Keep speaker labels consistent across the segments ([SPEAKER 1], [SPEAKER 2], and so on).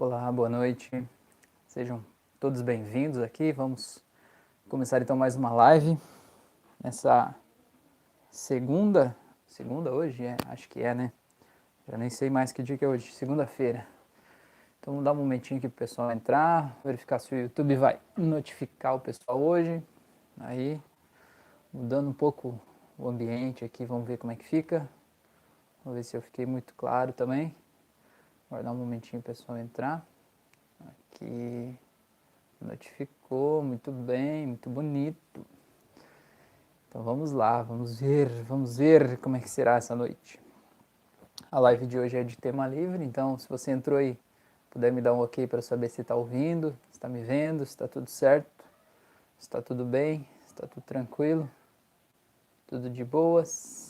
[SPEAKER 1] Olá, boa noite. Sejam todos bem-vindos aqui. Vamos começar então mais uma live nessa segunda, segunda hoje, é, acho que é, né? Já nem sei mais que dia que é hoje, segunda-feira. Então vamos dar um momentinho aqui pro pessoal entrar, verificar se o YouTube vai notificar o pessoal hoje. Aí, mudando um pouco o ambiente aqui, vamos ver como é que fica. Vamos ver se eu fiquei muito claro também. Guardar um momentinho o pessoal entrar. Aqui. Notificou, muito bem, muito bonito. Então vamos lá, vamos ver, vamos ver como é que será essa noite. A live de hoje é de tema livre, então se você entrou aí, puder me dar um ok para saber se está ouvindo, se está me vendo, se está tudo certo, se está tudo bem, se está tudo tranquilo, tudo de boas.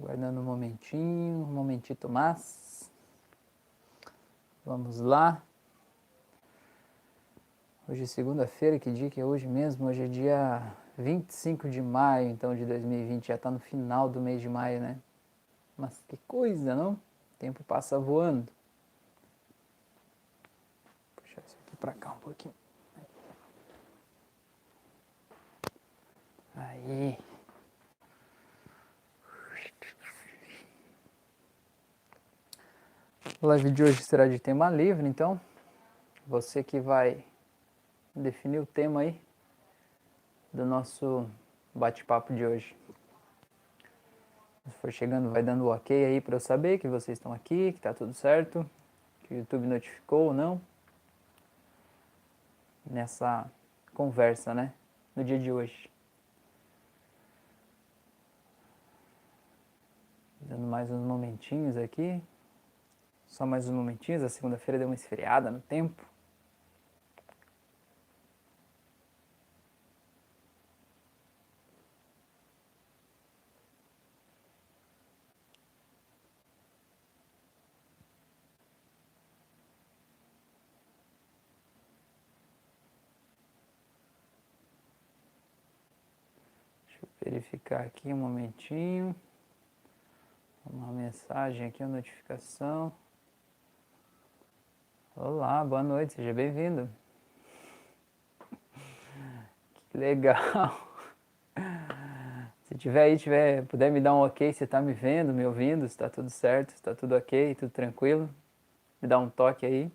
[SPEAKER 1] Guardando um momentinho, um momentito mais. Vamos lá. Hoje é segunda-feira, que dia que é hoje mesmo? Hoje é dia 25 de maio, então, de 2020. Já está no final do mês de maio, né? Mas que coisa, não? O tempo passa voando. Vou puxar isso aqui para cá um pouquinho. Aí. A live de hoje será de tema livre, então você que vai definir o tema aí do nosso bate-papo de hoje. Se for chegando, vai dando o ok aí para eu saber que vocês estão aqui, que está tudo certo, que o YouTube notificou ou não nessa conversa, né, no dia de hoje. Dando mais uns momentinhos aqui. Só mais uns momentinhos, a segunda-feira deu uma esfriada no tempo. Verificar aqui um momentinho. Uma mensagem aqui, uma notificação. Olá, boa noite, seja bem-vindo. Que legal. Se tiver aí, tiver, puder me dar um ok, se está me vendo, me ouvindo, se está tudo certo, se está tudo ok, tudo tranquilo, me dá um toque aí.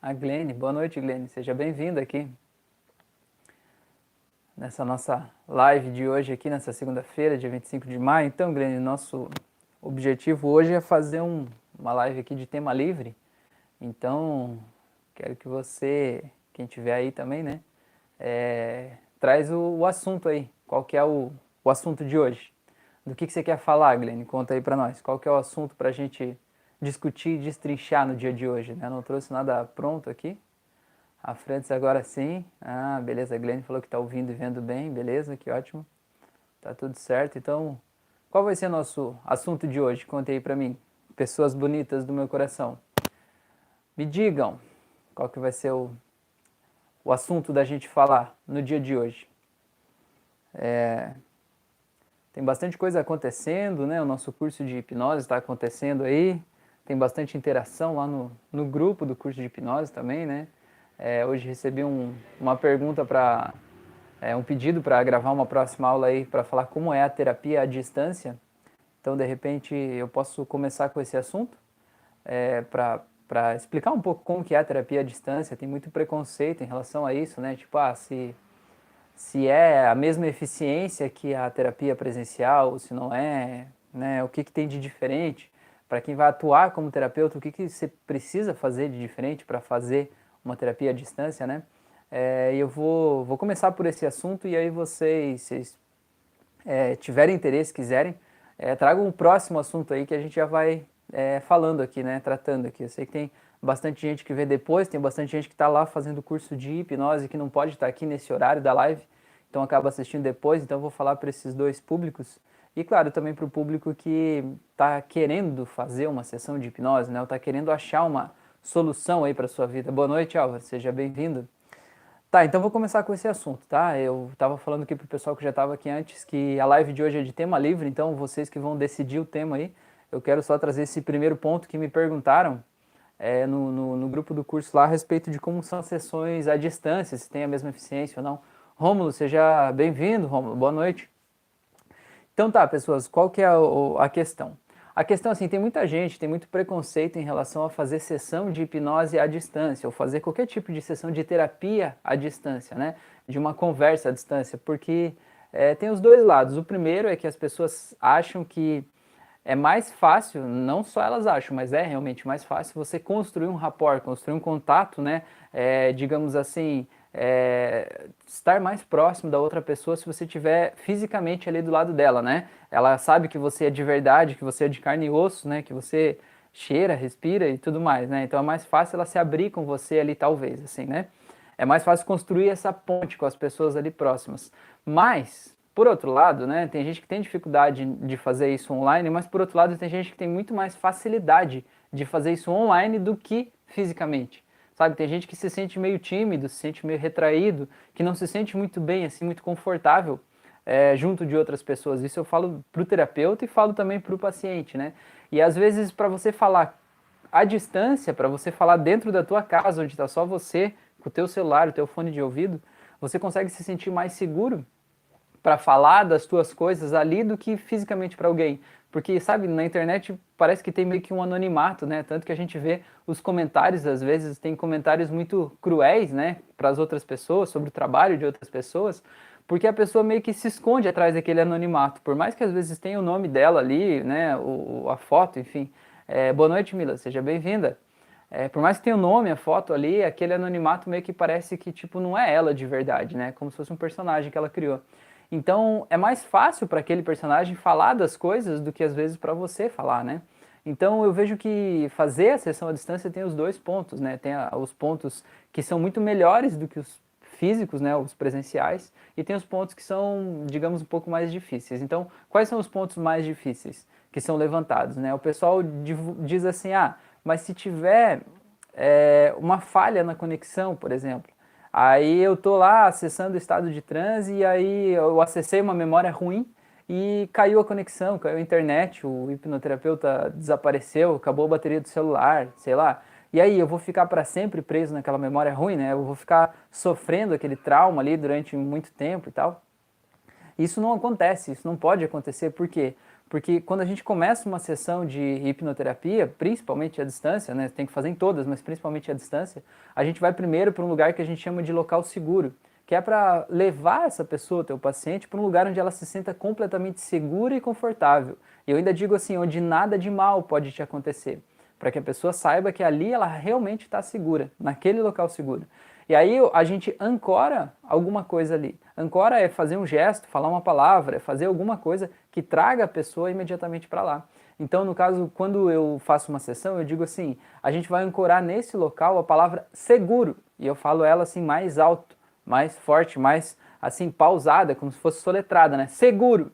[SPEAKER 1] A Glene, boa noite Glene, seja bem-vinda aqui. Nessa nossa live de hoje aqui, nessa segunda-feira, dia 25 de maio. Então, Glene, nosso objetivo hoje é fazer um, uma live aqui de tema livre. Então, quero que você, quem tiver aí também, né, é, traz o, o, assunto aí. Qual que é o, o assunto de hoje? Do que, que você quer falar, Glenn? Conta aí para nós. Qual que é o assunto para a gente discutir e destrinchar no dia de hoje? Né? Não trouxe nada pronto aqui. A Francis agora sim. Ah, beleza. A Glenn falou que está ouvindo e vendo bem. Beleza, que ótimo. Tá tudo certo. Então, qual vai ser nosso assunto de hoje? Conta aí para mim pessoas bonitas do meu coração. Me digam qual que vai ser o, o assunto da gente falar no dia de hoje. É, tem bastante coisa acontecendo, né? O nosso curso de hipnose está acontecendo aí. Tem bastante interação lá no, no grupo do curso de hipnose também, né? É, hoje recebi um, uma pergunta para é, um pedido para gravar uma próxima aula aí para falar como é a terapia à distância. Então, de repente, eu posso começar com esse assunto é, para explicar um pouco como que é a terapia à distância. Tem muito preconceito em relação a isso, né? Tipo, ah, se, se é a mesma eficiência que a terapia presencial, ou se não é, né? O que, que tem de diferente? Para quem vai atuar como terapeuta, o que, que você precisa fazer de diferente para fazer uma terapia à distância, né? É, eu vou, vou começar por esse assunto e aí vocês, vocês é, tiverem interesse, quiserem, é, trago um próximo assunto aí que a gente já vai é, falando aqui, né, tratando aqui. Eu sei que tem bastante gente que vê depois, tem bastante gente que está lá fazendo curso de hipnose que não pode estar tá aqui nesse horário da live, então acaba assistindo depois, então vou falar para esses dois públicos. E claro, também para o público que está querendo fazer uma sessão de hipnose, né, ou está querendo achar uma solução aí para sua vida. Boa noite, Alva, seja bem-vindo. Tá, então vou começar com esse assunto, tá? Eu estava falando aqui pro pessoal que já estava aqui antes que a live de hoje é de tema livre, então vocês que vão decidir o tema aí, eu quero só trazer esse primeiro ponto que me perguntaram é, no, no, no, grupo do curso lá a respeito de como são as sessões à distância, se tem a mesma eficiência ou não. Rômulo, seja bem-vindo, Rômulo, boa noite. Então tá, pessoas, qual que é a, a questão? A questão, assim, tem muita gente, tem muito preconceito em relação a fazer sessão de hipnose à distância, ou fazer qualquer tipo de sessão de terapia à distância, né? De uma conversa à distância, porque é, tem os dois lados. O primeiro é que as pessoas acham que é mais fácil, não só elas acham, mas é realmente mais fácil você construir um rapport, construir um contato, né? É, digamos assim, é, estar mais próximo da outra pessoa se você estiver fisicamente ali do lado dela, né? Ela sabe que você é de verdade, que você é de carne e osso, né? Que você cheira, respira e tudo mais, né? Então é mais fácil ela se abrir com você ali, talvez, assim, né? É mais fácil construir essa ponte com as pessoas ali próximas. Mas, por outro lado, né? Tem gente que tem dificuldade de fazer isso online, mas por outro lado tem gente que tem muito mais facilidade de fazer isso online do que fisicamente. Sabe, tem gente que se sente meio tímido, se sente meio retraído, que não se sente muito bem, assim, muito confortável é, junto de outras pessoas. Isso eu falo para o terapeuta e falo também para o paciente, né? E às vezes para você falar à distância, para você falar dentro da tua casa, onde está só você, com o teu celular, o teu fone de ouvido, você consegue se sentir mais seguro para falar das tuas coisas ali do que fisicamente para alguém. Porque, sabe, na internet parece que tem meio que um anonimato, né? Tanto que a gente vê os comentários, às vezes, tem comentários muito cruéis, né, para as outras pessoas, sobre o trabalho de outras pessoas, porque a pessoa meio que se esconde atrás daquele anonimato. Por mais que às vezes tenha o nome dela ali, né, o, a foto, enfim. É, boa noite, Mila, seja bem-vinda. É, por mais que tenha o nome, a foto ali, aquele anonimato meio que parece que, tipo, não é ela de verdade, né? Como se fosse um personagem que ela criou. Então é mais fácil para aquele personagem falar das coisas do que às vezes para você falar, né? Então eu vejo que fazer a sessão à distância tem os dois pontos, né? Tem a, os pontos que são muito melhores do que os físicos, né, os presenciais, e tem os pontos que são, digamos, um pouco mais difíceis. Então, quais são os pontos mais difíceis que são levantados, né? O pessoal diz assim, ah, mas se tiver é, uma falha na conexão, por exemplo, Aí eu tô lá acessando o estado de transe e aí eu acessei uma memória ruim e caiu a conexão, caiu a internet, o hipnoterapeuta desapareceu, acabou a bateria do celular, sei lá. E aí eu vou ficar para sempre preso naquela memória ruim, né? Eu vou ficar sofrendo aquele trauma ali durante muito tempo e tal. Isso não acontece, isso não pode acontecer, por quê? Porque quando a gente começa uma sessão de hipnoterapia, principalmente à distância, né, tem que fazer em todas, mas principalmente à distância, a gente vai primeiro para um lugar que a gente chama de local seguro, que é para levar essa pessoa, teu paciente, para um lugar onde ela se sinta completamente segura e confortável. E eu ainda digo assim, onde nada de mal pode te acontecer, para que a pessoa saiba que ali ela realmente está segura, naquele local seguro. E aí a gente ancora alguma coisa ali. Ancora é fazer um gesto, falar uma palavra, é fazer alguma coisa que traga a pessoa imediatamente para lá. Então, no caso, quando eu faço uma sessão, eu digo assim: a gente vai ancorar nesse local a palavra seguro. E eu falo ela assim mais alto, mais forte, mais assim pausada, como se fosse soletrada, né? Seguro.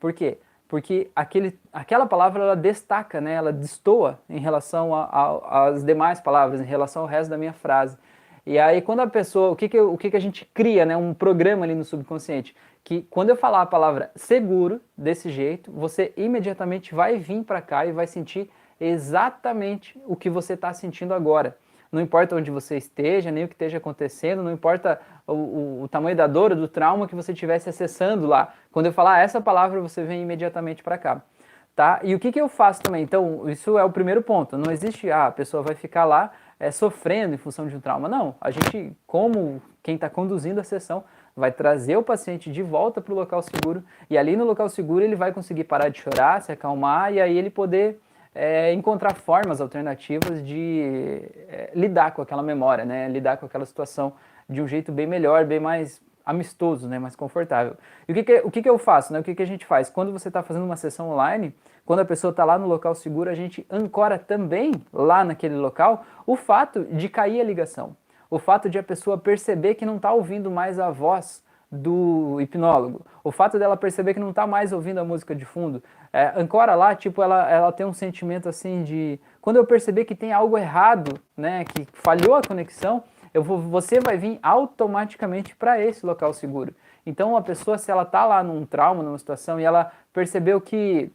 [SPEAKER 1] Por quê? Porque aquele, aquela palavra ela destaca, né? ela destoa em relação às demais palavras, em relação ao resto da minha frase. E aí, quando a pessoa, o que, que, o que, que a gente cria, né? Um programa ali no subconsciente, que quando eu falar a palavra seguro desse jeito, você imediatamente vai vir para cá e vai sentir exatamente o que você está sentindo agora. Não importa onde você esteja, nem o que esteja acontecendo, não importa o, o, o tamanho da dor, do trauma que você estivesse acessando lá. Quando eu falar essa palavra, você vem imediatamente para cá. Tá? E o que, que eu faço também? Então, isso é o primeiro ponto. Não existe, ah, a pessoa vai ficar lá é, sofrendo em função de um trauma. Não, a gente, como quem está conduzindo a sessão, vai trazer o paciente de volta para o local seguro e ali no local seguro ele vai conseguir parar de chorar, se acalmar e aí ele poder é, encontrar formas alternativas de é, lidar com aquela memória, né? lidar com aquela situação de um jeito bem melhor, bem mais amistoso, né? mais confortável. E o que, que, o que, que eu faço? Né? O que, que a gente faz? Quando você está fazendo uma sessão online, quando a pessoa está lá no local seguro, a gente ancora também lá naquele local o fato de cair a ligação. O fato de a pessoa perceber que não está ouvindo mais a voz do hipnólogo. O fato dela perceber que não está mais ouvindo a música de fundo. É, ancora lá, tipo, ela, ela tem um sentimento assim de... Quando eu perceber que tem algo errado, né, que falhou a conexão, eu vou, você vai vir automaticamente para esse local seguro. Então, a pessoa, se ela está lá num trauma, numa situação, e ela percebeu que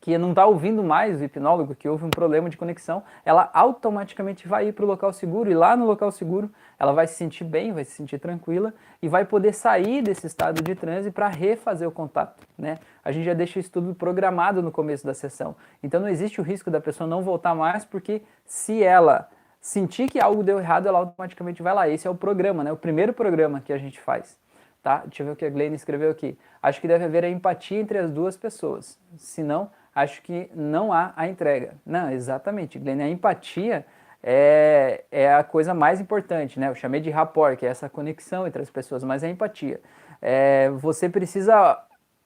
[SPEAKER 1] que não está ouvindo mais o hipnólogo, que houve um problema de conexão, ela automaticamente vai ir para o local seguro e lá no local seguro ela vai se sentir bem, vai se sentir tranquila e vai poder sair desse estado de transe para refazer o contato. Né? A gente já deixa isso tudo programado no começo da sessão. Então não existe o risco da pessoa não voltar mais, porque se ela sentir que algo deu errado, ela automaticamente vai lá. Esse é o programa, né? o primeiro programa que a gente faz. Tá? Deixa eu ver o que a Glenn escreveu aqui. Acho que deve haver a empatia entre as duas pessoas. Senão, acho que não há a entrega. Não, exatamente, Glenn, a empatia é, é a coisa mais importante, né? Eu chamei de rapport, que é essa conexão entre as pessoas, mas é a empatia. É, você precisa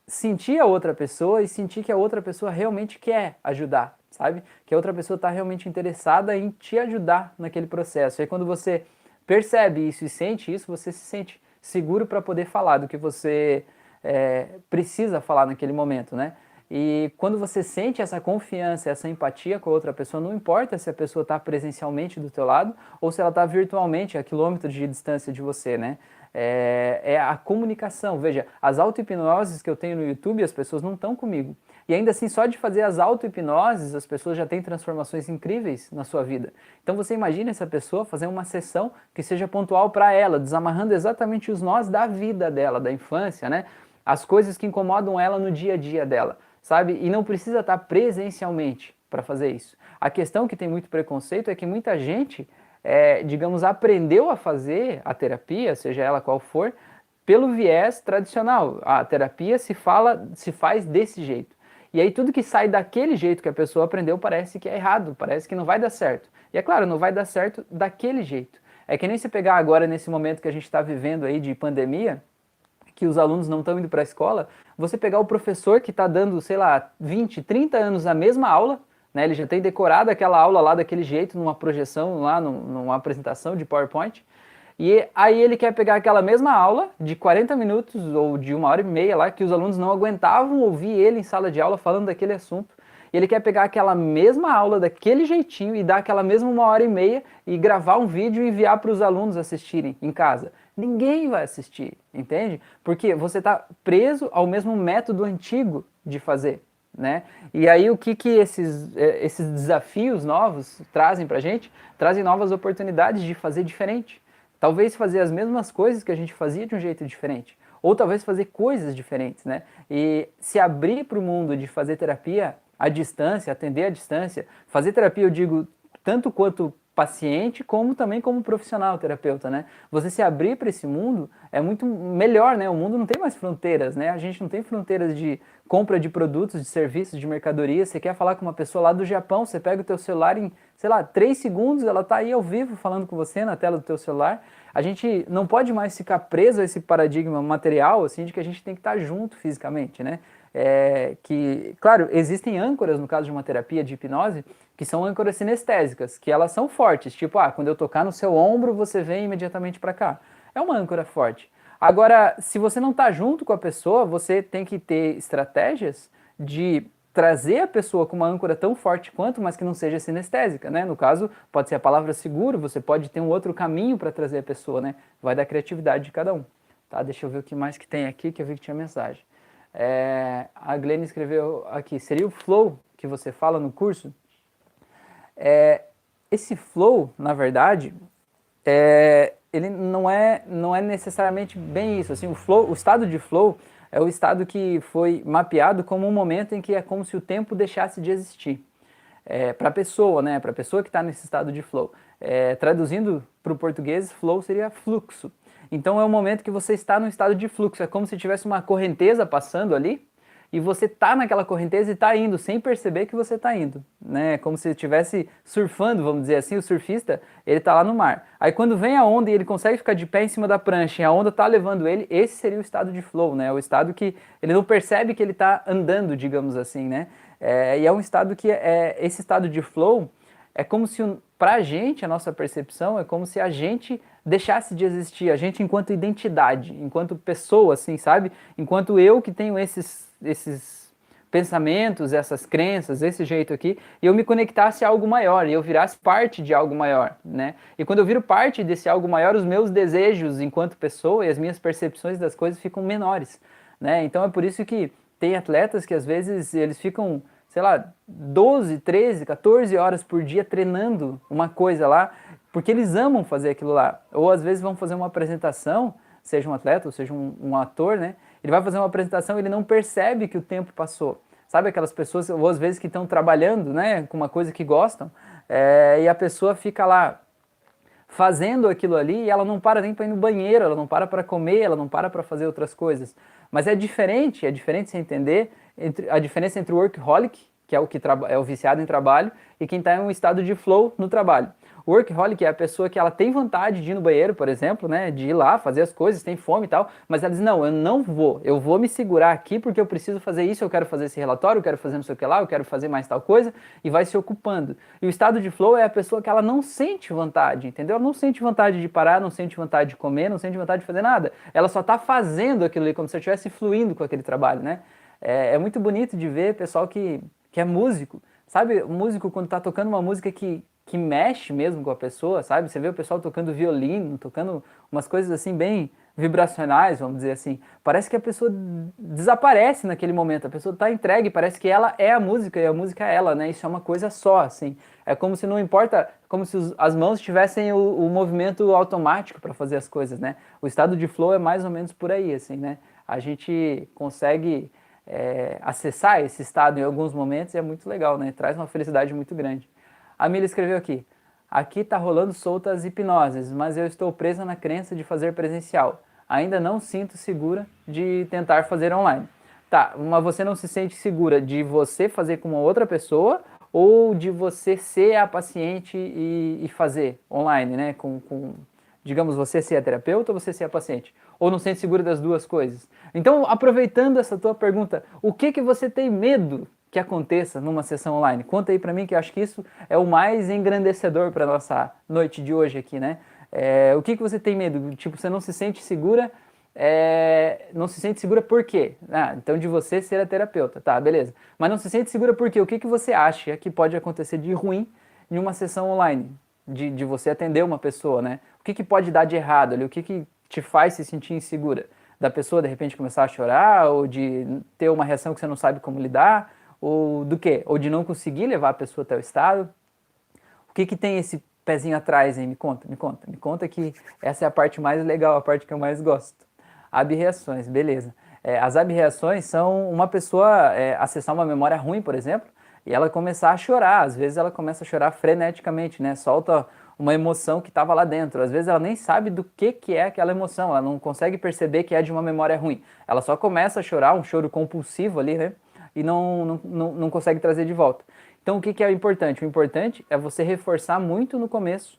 [SPEAKER 1] sentir a outra pessoa e sentir que a outra pessoa realmente quer ajudar, sabe? Que a outra pessoa está realmente interessada em te ajudar naquele processo. E quando você percebe isso e sente isso, você se sente seguro para poder falar do que você é, precisa falar naquele momento, né? E quando você sente essa confiança, essa empatia com a outra pessoa, não importa se a pessoa está presencialmente do teu lado ou se ela está virtualmente a quilômetros de distância de você, né? É, é a comunicação. Veja, as auto-hipnoses que eu tenho no YouTube, as pessoas não estão comigo. E ainda assim, só de fazer as auto-hipnoses, as pessoas já têm transformações incríveis na sua vida. Então você imagina essa pessoa fazer uma sessão que seja pontual para ela, desamarrando exatamente os nós da vida dela, da infância, né? As coisas que incomodam ela no dia a dia dela sabe? E não precisa estar presencialmente para fazer isso. A questão que tem muito preconceito é que muita gente, é, digamos, aprendeu a fazer a terapia, seja ela qual for, pelo viés tradicional. A terapia se fala, se faz desse jeito. E aí tudo que sai daquele jeito que a pessoa aprendeu parece que é errado, parece que não vai dar certo. E é claro, não vai dar certo daquele jeito. É que nem se pegar agora nesse momento que a gente está vivendo aí de pandemia, que os alunos não estão indo para a escola, você pegar o professor que está dando, sei lá, 20, 30 anos a mesma aula, né, ele já tem decorado aquela aula lá daquele jeito, numa projeção lá, numa apresentação de PowerPoint, e aí ele quer pegar aquela mesma aula de 40 minutos ou de uma hora e meia lá, que os alunos não aguentavam ouvir ele em sala de aula falando daquele assunto, e ele quer pegar aquela mesma aula daquele jeitinho e dar aquela mesma uma hora e meia e gravar um vídeo e enviar para os alunos assistirem em casa ninguém vai assistir, entende? Porque você está preso ao mesmo método antigo de fazer, né? E aí o que, que esses, é, esses desafios novos trazem para gente? Trazem novas oportunidades de fazer diferente. Talvez fazer as mesmas coisas que a gente fazia de um jeito diferente. Ou talvez fazer coisas diferentes, né? E se abrir para o mundo de fazer terapia à distância, atender à distância. Fazer terapia, eu digo, tanto quanto paciente como também como profissional terapeuta, né? Você se abrir para esse mundo é muito melhor, né? O mundo não tem mais fronteiras, né? A gente não tem fronteiras de compra de produtos, de serviços, de mercadoria. Você quer falar com uma pessoa lá do Japão, você pega o teu celular em, sei lá, três segundos, ela está aí ao vivo falando com você na tela do teu celular. A gente não pode mais ficar preso a esse paradigma material, assim, de que a gente tem que estar tá junto fisicamente, né? É, que, claro, existem âncoras no caso de uma terapia de hipnose que são âncoras sinestésicas, que elas são fortes, tipo, ah, quando eu tocar no seu ombro, você vem imediatamente para cá. É uma âncora forte. Agora, se você não está junto com a pessoa, você tem que ter estratégias de trazer a pessoa com uma âncora tão forte quanto, mas que não seja sinestésica, né? No caso, pode ser a palavra seguro, você pode ter um outro caminho para trazer a pessoa, né? Vai da criatividade de cada um. Tá? Deixa eu ver o que mais que tem aqui, que eu vi que tinha mensagem. É, a Glenn escreveu aqui, seria o flow que você fala no curso? É, esse flow, na verdade, é, ele não é, não é necessariamente bem isso. Assim, o, flow, o estado de flow é o estado que foi mapeado como um momento em que é como se o tempo deixasse de existir. É, para a pessoa, né, para a pessoa que está nesse estado de flow. É, traduzindo para o português, flow seria fluxo. Então é um momento que você está no estado de fluxo, é como se tivesse uma correnteza passando ali e você tá naquela correnteza e tá indo sem perceber que você tá indo, né? Como se estivesse surfando, vamos dizer assim, o surfista, ele tá lá no mar. Aí quando vem a onda e ele consegue ficar de pé em cima da prancha e a onda tá levando ele, esse seria o estado de flow, né? O estado que ele não percebe que ele tá andando, digamos assim, né? É, e é um estado que é esse estado de flow é como se para a gente a nossa percepção é como se a gente deixasse de existir, a gente enquanto identidade, enquanto pessoa, assim, sabe? Enquanto eu que tenho esses, esses pensamentos, essas crenças, esse jeito aqui, e eu me conectasse a algo maior, e eu virasse parte de algo maior, né? E quando eu viro parte desse algo maior, os meus desejos enquanto pessoa e as minhas percepções das coisas ficam menores, né? Então é por isso que tem atletas que às vezes eles ficam, sei lá, 12, 13, 14 horas por dia treinando uma coisa lá, porque eles amam fazer aquilo lá. Ou às vezes vão fazer uma apresentação, seja um atleta ou seja um, um ator, né? Ele vai fazer uma apresentação ele não percebe que o tempo passou. Sabe aquelas pessoas, ou às vezes que estão trabalhando, né, com uma coisa que gostam, é, e a pessoa fica lá fazendo aquilo ali e ela não para nem para ir no banheiro, ela não para para comer, ela não para para fazer outras coisas. Mas é diferente, é diferente você entender entre, a diferença entre o workaholic, que é o que é o viciado em trabalho, e quem está em um estado de flow no trabalho. Workaholic é a pessoa que ela tem vontade de ir no banheiro, por exemplo, né, de ir lá fazer as coisas, tem fome e tal, mas ela diz: "Não, eu não vou. Eu vou me segurar aqui porque eu preciso fazer isso, eu quero fazer esse relatório, eu quero fazer não sei o que lá, eu quero fazer mais tal coisa" e vai se ocupando. E o estado de flow é a pessoa que ela não sente vontade, entendeu? Ela não sente vontade de parar, não sente vontade de comer, não sente vontade de fazer nada. Ela só está fazendo aquilo ali como se estivesse fluindo com aquele trabalho, né? É, é muito bonito de ver pessoal que, que é músico. Sabe, o músico quando está tocando uma música que, que mexe mesmo com a pessoa, sabe? Você vê o pessoal tocando violino, tocando umas coisas assim bem vibracionais, vamos dizer assim. Parece que a pessoa desaparece naquele momento, a pessoa está entregue, parece que ela é a música e a música é ela, né? Isso é uma coisa só, assim. É como se não importa, como se os, as mãos tivessem o, o movimento automático para fazer as coisas, né? O estado de flow é mais ou menos por aí, assim, né? A gente consegue é, acessar esse estado em alguns momentos e é muito legal, né? Traz uma felicidade muito grande. A Mila escreveu aqui: Aqui está rolando soltas hipnoses, mas eu estou presa na crença de fazer presencial. Ainda não sinto segura de tentar fazer online. Tá, mas você não se sente segura de você fazer com uma outra pessoa ou de você ser a paciente e, e fazer online, né? Com, com, digamos, você ser a terapeuta ou você ser a paciente? Ou não se sente segura das duas coisas? Então, aproveitando essa tua pergunta, o que que você tem medo que aconteça numa sessão online? Conta aí para mim que eu acho que isso é o mais engrandecedor para nossa noite de hoje aqui, né? É, o que, que você tem medo? Tipo, você não se sente segura? É, não se sente segura por quê? Ah, então de você ser a terapeuta, tá, beleza. Mas não se sente segura por quê? O que, que você acha que pode acontecer de ruim em uma sessão online? De, de você atender uma pessoa, né? O que, que pode dar de errado ali? O que, que te faz se sentir insegura? Da pessoa de repente começar a chorar ou de ter uma reação que você não sabe como lidar? Ou do quê? Ou de não conseguir levar a pessoa até o estado? O que, que tem esse pezinho atrás, hein? Me conta, me conta. Me conta que essa é a parte mais legal, a parte que eu mais gosto. Abreações, beleza. É, as abreações são uma pessoa é, acessar uma memória ruim, por exemplo, e ela começar a chorar. Às vezes ela começa a chorar freneticamente, né? Solta uma emoção que estava lá dentro. Às vezes ela nem sabe do que, que é aquela emoção, ela não consegue perceber que é de uma memória ruim. Ela só começa a chorar, um choro compulsivo ali, né? E não, não, não, não consegue trazer de volta. Então, o que, que é importante? O importante é você reforçar muito no começo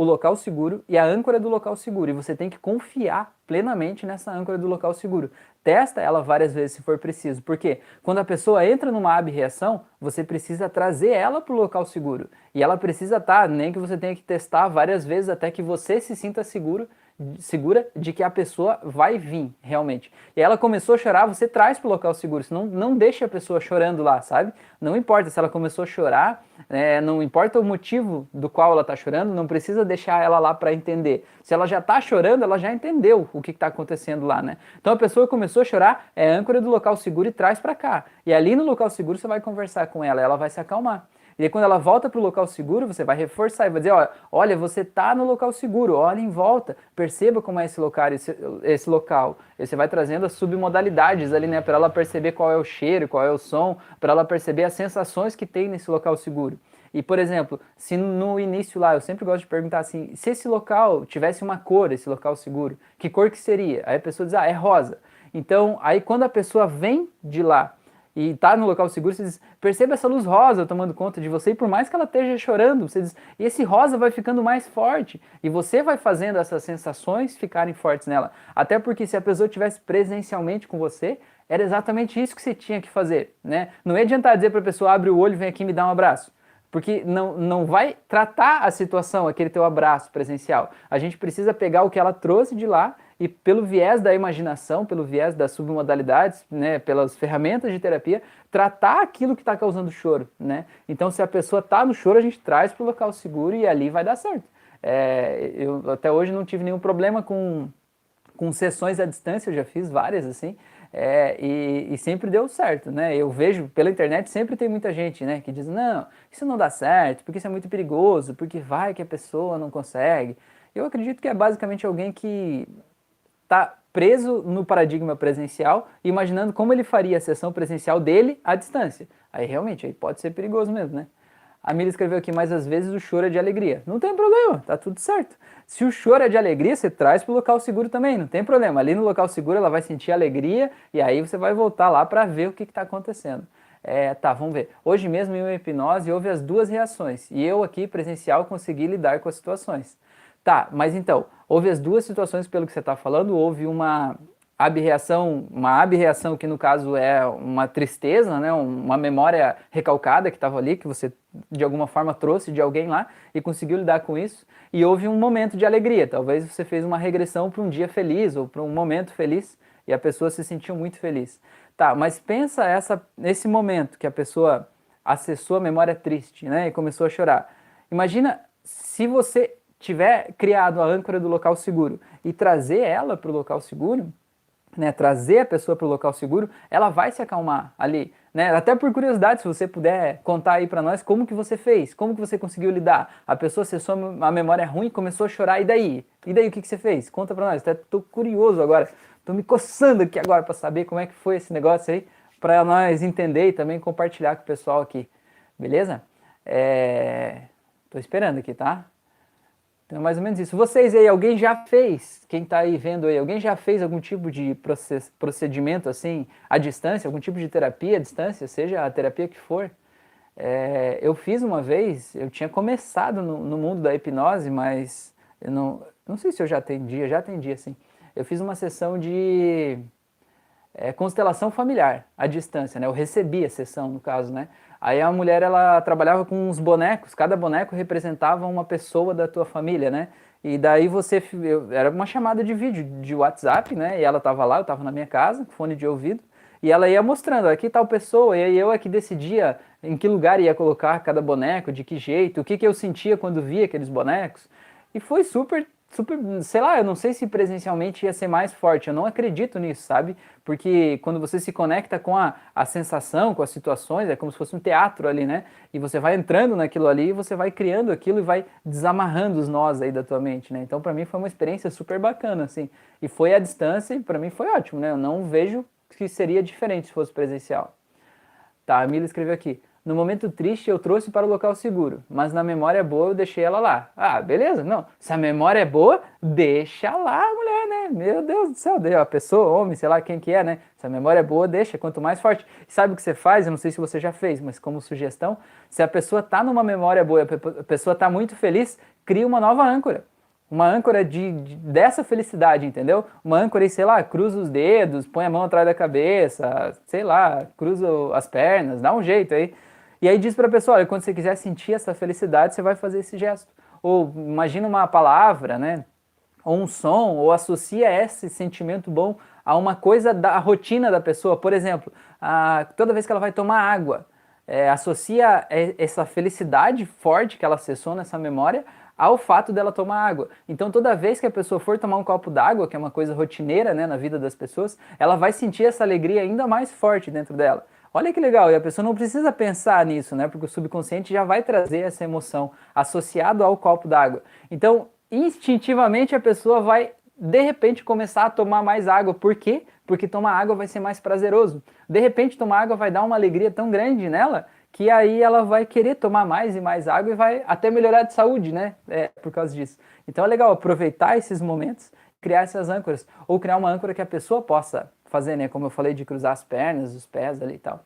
[SPEAKER 1] o local seguro e a âncora do local seguro. E você tem que confiar plenamente nessa âncora do local seguro. Testa ela várias vezes se for preciso. Porque quando a pessoa entra numa abreação, você precisa trazer ela para o local seguro. E ela precisa estar, tá, nem que você tenha que testar várias vezes até que você se sinta seguro segura de que a pessoa vai vir realmente. E ela começou a chorar, você traz para o local seguro, não, não deixa a pessoa chorando lá, sabe? Não importa se ela começou a chorar, é, não importa o motivo do qual ela está chorando, não precisa deixar ela lá para entender. Se ela já está chorando, ela já entendeu o que está acontecendo lá, né? Então a pessoa começou a chorar, é âncora do local seguro e traz para cá. E ali no local seguro você vai conversar com ela, ela vai se acalmar. E aí, quando ela volta para o local seguro, você vai reforçar e vai dizer: olha, olha você está no local seguro, olha em volta, perceba como é esse local, esse, esse local. E você vai trazendo as submodalidades ali, né, para ela perceber qual é o cheiro, qual é o som, para ela perceber as sensações que tem nesse local seguro. E, por exemplo, se no início lá, eu sempre gosto de perguntar assim, se esse local tivesse uma cor, esse local seguro, que cor que seria? Aí a pessoa diz, ah, é rosa. Então, aí quando a pessoa vem de lá e está no local seguro, você diz, perceba essa luz rosa tomando conta de você, e por mais que ela esteja chorando, você diz, e esse rosa vai ficando mais forte, e você vai fazendo essas sensações ficarem fortes nela. Até porque se a pessoa estivesse presencialmente com você, era exatamente isso que você tinha que fazer, né? Não ia adiantar dizer para a pessoa, abre o olho, vem aqui me dar um abraço. Porque não, não vai tratar a situação, aquele teu abraço presencial. A gente precisa pegar o que ela trouxe de lá e pelo viés da imaginação, pelo viés das submodalidades, né, pelas ferramentas de terapia, tratar aquilo que está causando choro, né? Então, se a pessoa está no choro, a gente traz para o local seguro e ali vai dar certo. É, eu até hoje não tive nenhum problema com, com sessões à distância, eu já fiz várias assim, é, e, e, sempre deu certo, né? Eu vejo pela internet sempre tem muita gente, né, que diz não, isso não dá certo, porque isso é muito perigoso, porque vai que a pessoa não consegue. Eu acredito que é basicamente alguém que está preso no paradigma presencial, imaginando como ele faria a sessão presencial dele à distância. Aí realmente aí pode ser perigoso mesmo, né? A Mila escreveu aqui, mas às vezes o choro é de alegria. Não tem problema, tá tudo certo. Se o choro é de alegria, você traz para o local seguro também, não tem problema. Ali no local seguro ela vai sentir alegria e aí você vai voltar lá para ver o que está acontecendo. É, tá, vamos ver. Hoje mesmo em uma hipnose houve as duas reações e eu aqui presencial consegui lidar com as situações. Tá, mas então, houve as duas situações pelo que você está falando, houve uma abreação, uma abreação que no caso é uma tristeza, né, uma memória recalcada que estava ali, que você de alguma forma trouxe de alguém lá e conseguiu lidar com isso, e houve um momento de alegria, talvez você fez uma regressão para um dia feliz ou para um momento feliz e a pessoa se sentiu muito feliz. Tá, mas pensa essa, nesse momento que a pessoa acessou a memória triste, né, e começou a chorar. Imagina se você tiver criado a âncora do local seguro e trazer ela para o local seguro, né, trazer a pessoa para o local seguro, ela vai se acalmar ali. Né? Até por curiosidade, se você puder contar aí para nós como que você fez, como que você conseguiu lidar. A pessoa acessou a memória ruim, começou a chorar, e daí? E daí o que, que você fez? Conta para nós, estou curioso agora, estou me coçando aqui agora para saber como é que foi esse negócio aí, para nós entender e também compartilhar com o pessoal aqui. Beleza? É... esperando aqui, tá? Então, é mais ou menos isso. Vocês aí, alguém já fez, quem está aí vendo aí, alguém já fez algum tipo de procedimento assim, à distância, algum tipo de terapia à distância, seja a terapia que for? É, eu fiz uma vez, eu tinha começado no, no, mundo da hipnose, mas eu não, não sei se eu já atendi, já atendi assim. Eu fiz uma sessão de é, constelação familiar à distância, né? Eu recebi a sessão, no caso, né? Aí a mulher ela trabalhava com uns bonecos, cada boneco representava uma pessoa da tua família, né? E daí você era uma chamada de vídeo de WhatsApp, né? E ela estava lá, eu estava na minha casa, fone de ouvido, e ela ia mostrando, aqui tal pessoa, e aí eu é que decidia em que lugar ia colocar cada boneco, de que jeito, o que, que eu sentia quando via aqueles bonecos. E foi super super, sei lá, eu não sei se presencialmente ia ser mais forte, eu não acredito nisso, sabe? Porque quando você se conecta com a, a sensação, com as situações, é como se fosse um teatro ali, né? E você vai entrando naquilo ali, e você vai criando aquilo e vai desamarrando os nós aí da tua mente, né? Então para mim foi uma experiência super bacana, assim. E foi à distância e para mim foi ótimo, né? Eu não vejo que seria diferente se fosse presencial. Tá, a Mila escreveu aqui. No momento triste eu trouxe para o local seguro, mas na memória boa eu deixei ela lá. Ah, beleza? Não. Se a memória é boa, deixa lá a mulher, né? Meu Deus do céu, a pessoa, homem, sei lá quem que é, né? Se a memória é boa, deixa, quanto mais forte. Sabe o que você faz? Eu não sei se você já fez, mas como sugestão, se a pessoa está numa memória boa, a pessoa está muito feliz, cria uma nova âncora uma âncora de, de, dessa felicidade, entendeu? Uma âncora e, sei lá, cruza os dedos, põe a mão atrás da cabeça, sei lá, cruza as pernas, dá um jeito aí. E aí diz para a pessoa, olha, quando você quiser sentir essa felicidade, você vai fazer esse gesto. Ou imagina uma palavra, né? Ou um som, ou associa esse sentimento bom a uma coisa da rotina da pessoa. Por exemplo, a, toda vez que ela vai tomar água, é, associa essa felicidade forte que ela acessou nessa memória ao fato dela tomar água. Então, toda vez que a pessoa for tomar um copo d'água, que é uma coisa rotineira né, na vida das pessoas, ela vai sentir essa alegria ainda mais forte dentro dela. Olha que legal, e a pessoa não precisa pensar nisso, né? Porque o subconsciente já vai trazer essa emoção associado ao copo d'água. Então, instintivamente a pessoa vai de repente começar a tomar mais água. Por quê? Porque tomar água vai ser mais prazeroso. De repente tomar água vai dar uma alegria tão grande nela que aí ela vai querer tomar mais e mais água e vai até melhorar de saúde, né? É, por causa disso. Então é legal aproveitar esses momentos, criar essas âncoras ou criar uma âncora que a pessoa possa fazer, né? Como eu falei de cruzar as pernas, os pés ali e tal.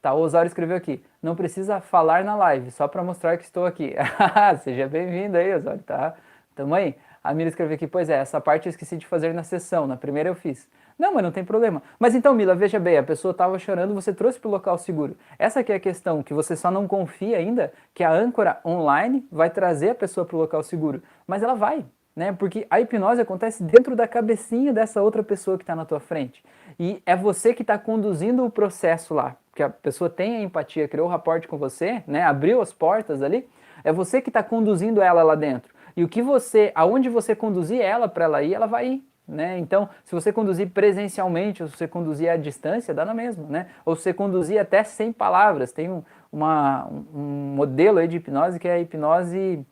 [SPEAKER 1] Tá, o Osório escreveu aqui, não precisa falar na live, só para mostrar que estou aqui. Seja bem-vindo aí, Osório, tá? Tamo aí. A Mila escreveu aqui, pois é, essa parte eu esqueci de fazer na sessão, na primeira eu fiz. Não, mas não tem problema. Mas então, Mila, veja bem, a pessoa estava chorando, você trouxe para o local seguro. Essa aqui é a questão, que você só não confia ainda que a âncora online vai trazer a pessoa para o local seguro. Mas ela vai, né? Porque a hipnose acontece dentro da cabecinha dessa outra pessoa que está na tua frente. E é você que está conduzindo o processo lá. Que a pessoa tem a empatia, criou o raporte com você, né? Abriu as portas ali. É você que está conduzindo ela lá dentro. E o que você, aonde você conduzir ela para ela ir, ela vai ir. Né? Então, se você conduzir presencialmente ou se você conduzir à distância, dá na mesma, né? Ou se você conduzir até sem palavras, tem um, uma, um modelo aí de hipnose que é a hipnose,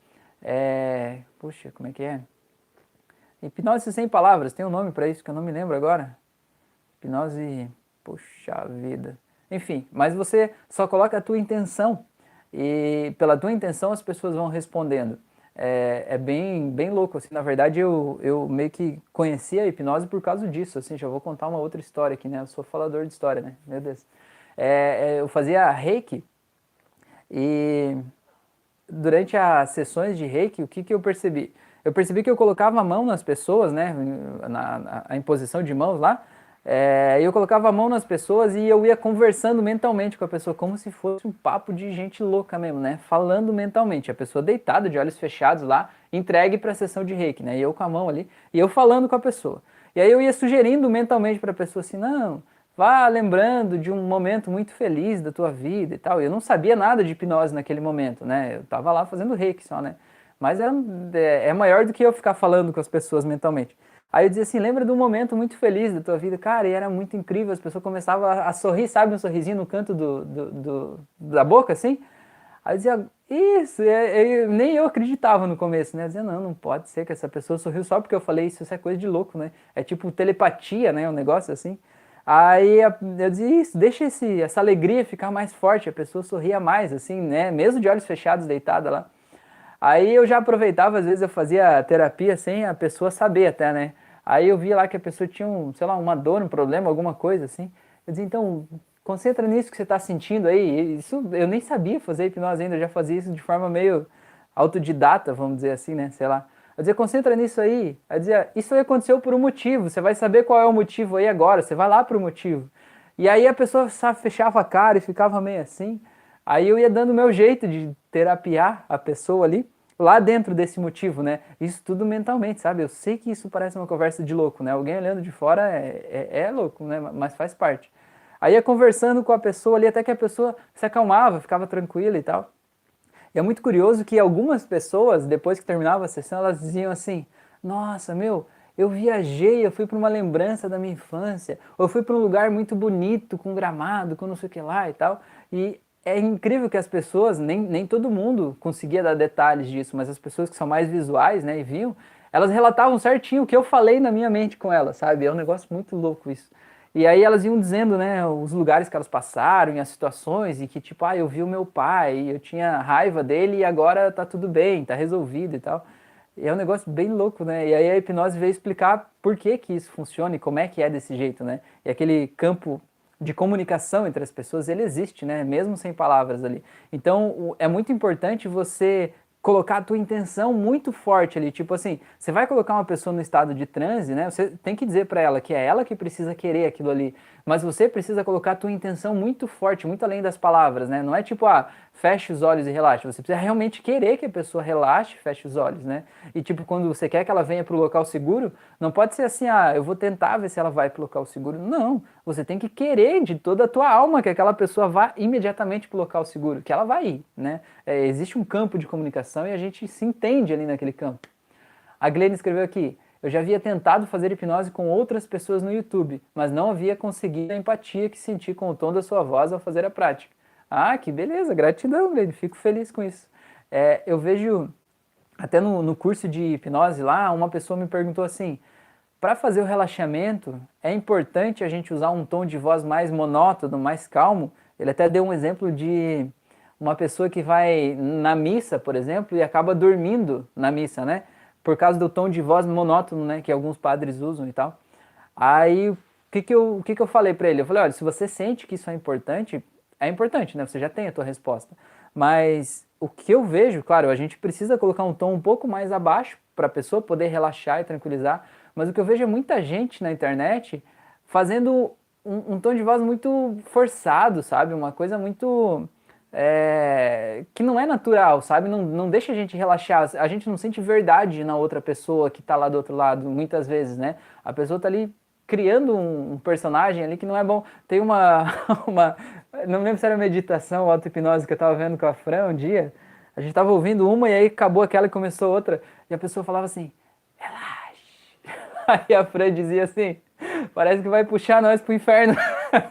[SPEAKER 1] é, puxa, como é que é? Hipnose sem palavras, tem um nome para isso que eu não me lembro agora. Hipnose, puxa vida. Enfim, mas você só coloca a tua intenção e pela tua intenção as pessoas vão respondendo é, é, bem, bem louco, assim, na verdade eu, eu meio que conheci a hipnose por causa disso, assim, já vou contar uma outra história aqui, né, eu sou falador de história, né, meu Deus. É, é, eu fazia reiki e durante as sessões de reiki, o que, que eu percebi? Eu percebi que eu colocava a mão nas pessoas, né, na, na a imposição de mãos lá, é, eu colocava a mão nas pessoas e eu ia conversando mentalmente com a pessoa, como se fosse um papo de gente louca mesmo, né? Falando mentalmente. A pessoa deitada, de olhos fechados lá, entregue para a sessão de reiki, né? E eu com a mão ali, e eu falando com a pessoa. E aí eu ia sugerindo mentalmente para a pessoa assim: não, vá lembrando de um momento muito feliz da tua vida e tal. Eu não sabia nada de hipnose naquele momento, né? Eu estava lá fazendo reiki só, né? Mas era, é, é maior do que eu ficar falando com as pessoas mentalmente. Aí eu dizia assim, lembra de um momento muito feliz da tua vida? Cara, e era muito incrível, as pessoas começavam a, a sorrir, sabe, um sorrisinho no canto do, do, do da boca, assim? Aí eu dizia, isso, é, é, nem eu acreditava no começo, né? Eu dizia, não, não pode ser que essa pessoa sorriu só porque eu falei isso, isso é coisa de louco, né? É tipo telepatia, né? Um negócio assim. Aí eu dizia, isso, deixa esse, essa alegria ficar mais forte, a pessoa sorria mais, assim, né? Mesmo de olhos fechados, deitada lá. Aí eu já aproveitava, às vezes eu fazia terapia sem a pessoa saber até, né? Aí eu via lá que a pessoa tinha, um, sei lá, uma dor, um problema, alguma coisa assim. Eu dizia, então, concentra nisso que você está sentindo aí. Isso eu nem sabia fazer hipnose ainda, eu já fazia isso de forma meio autodidata, vamos dizer assim, né? Sei lá. Eu dizia, concentra nisso aí. Eu dizia, isso aí aconteceu por um motivo, você vai saber qual é o motivo aí agora, você vai lá para o motivo. E aí a pessoa fechava a cara e ficava meio assim. Aí eu ia dando o meu jeito de terapiar a pessoa ali, lá dentro desse motivo, né? Isso tudo mentalmente, sabe? Eu sei que isso parece uma conversa de louco, né? Alguém olhando de fora é, é, é louco, né? Mas faz parte. Aí ia conversando com a pessoa ali até que a pessoa se acalmava, ficava tranquila e tal. E é muito curioso que algumas pessoas, depois que terminava a sessão, elas diziam assim: Nossa, meu, eu viajei, eu fui para uma lembrança da minha infância, ou eu fui para um lugar muito bonito, com gramado, com não sei o que lá e tal. E é incrível que as pessoas, nem, nem todo mundo conseguia dar detalhes disso, mas as pessoas que são mais visuais, né, e viam, elas relatavam certinho o que eu falei na minha mente com elas, sabe? É um negócio muito louco isso. E aí elas iam dizendo, né, os lugares que elas passaram e as situações, e que tipo, ah, eu vi o meu pai, eu tinha raiva dele e agora tá tudo bem, tá resolvido e tal. E é um negócio bem louco, né? E aí a hipnose veio explicar por que que isso funciona e como é que é desse jeito, né? E aquele campo de comunicação entre as pessoas, ele existe, né? Mesmo sem palavras ali. Então, é muito importante você colocar a tua intenção muito forte ali, tipo assim, você vai colocar uma pessoa no estado de transe, né? Você tem que dizer para ela que é ela que precisa querer aquilo ali, mas você precisa colocar a tua intenção muito forte, muito além das palavras, né? Não é tipo, ah, feche os olhos e relaxe. Você precisa realmente querer que a pessoa relaxe, feche os olhos, né? E tipo, quando você quer que ela venha para o local seguro, não pode ser assim, ah, eu vou tentar ver se ela vai para o local seguro. Não, você tem que querer de toda a tua alma que aquela pessoa vá imediatamente para o local seguro, que ela vai ir, né? É, existe um campo de comunicação e a gente se entende ali naquele campo. A Glenn escreveu aqui, eu já havia tentado fazer hipnose com outras pessoas no YouTube, mas não havia conseguido a empatia que senti com o tom da sua voz ao fazer a prática. Ah, que beleza, gratidão, Glenn, fico feliz com isso. É, eu vejo, até no, no curso de hipnose lá, uma pessoa me perguntou assim, para fazer o relaxamento, é importante a gente usar um tom de voz mais monótono, mais calmo? Ele até deu um exemplo de uma pessoa que vai na missa, por exemplo, e acaba dormindo na missa, né? Por causa do tom de voz monótono, né? Que alguns padres usam e tal. Aí, o que que eu, o que que eu falei para ele? Eu falei, olha, se você sente que isso é importante, é importante, né? Você já tem a tua resposta. Mas o que eu vejo, claro, a gente precisa colocar um tom um pouco mais abaixo para a pessoa poder relaxar e tranquilizar. Mas o que eu vejo é muita gente na internet fazendo um, um tom de voz muito forçado, sabe? Uma coisa muito é, que não é natural, sabe? Não, não deixa a gente relaxar. A gente não sente verdade na outra pessoa que está lá do outro lado, muitas vezes, né? A pessoa está ali criando um, um, personagem ali que não é bom. Tem uma, uma não lembro se era meditação ou auto-hipnose que eu estava vendo com a Fran um dia. A gente estava ouvindo uma e aí acabou aquela e começou outra. E a pessoa falava assim, relaxe. Aí a Fran dizia assim, parece que vai puxar nós pro inferno.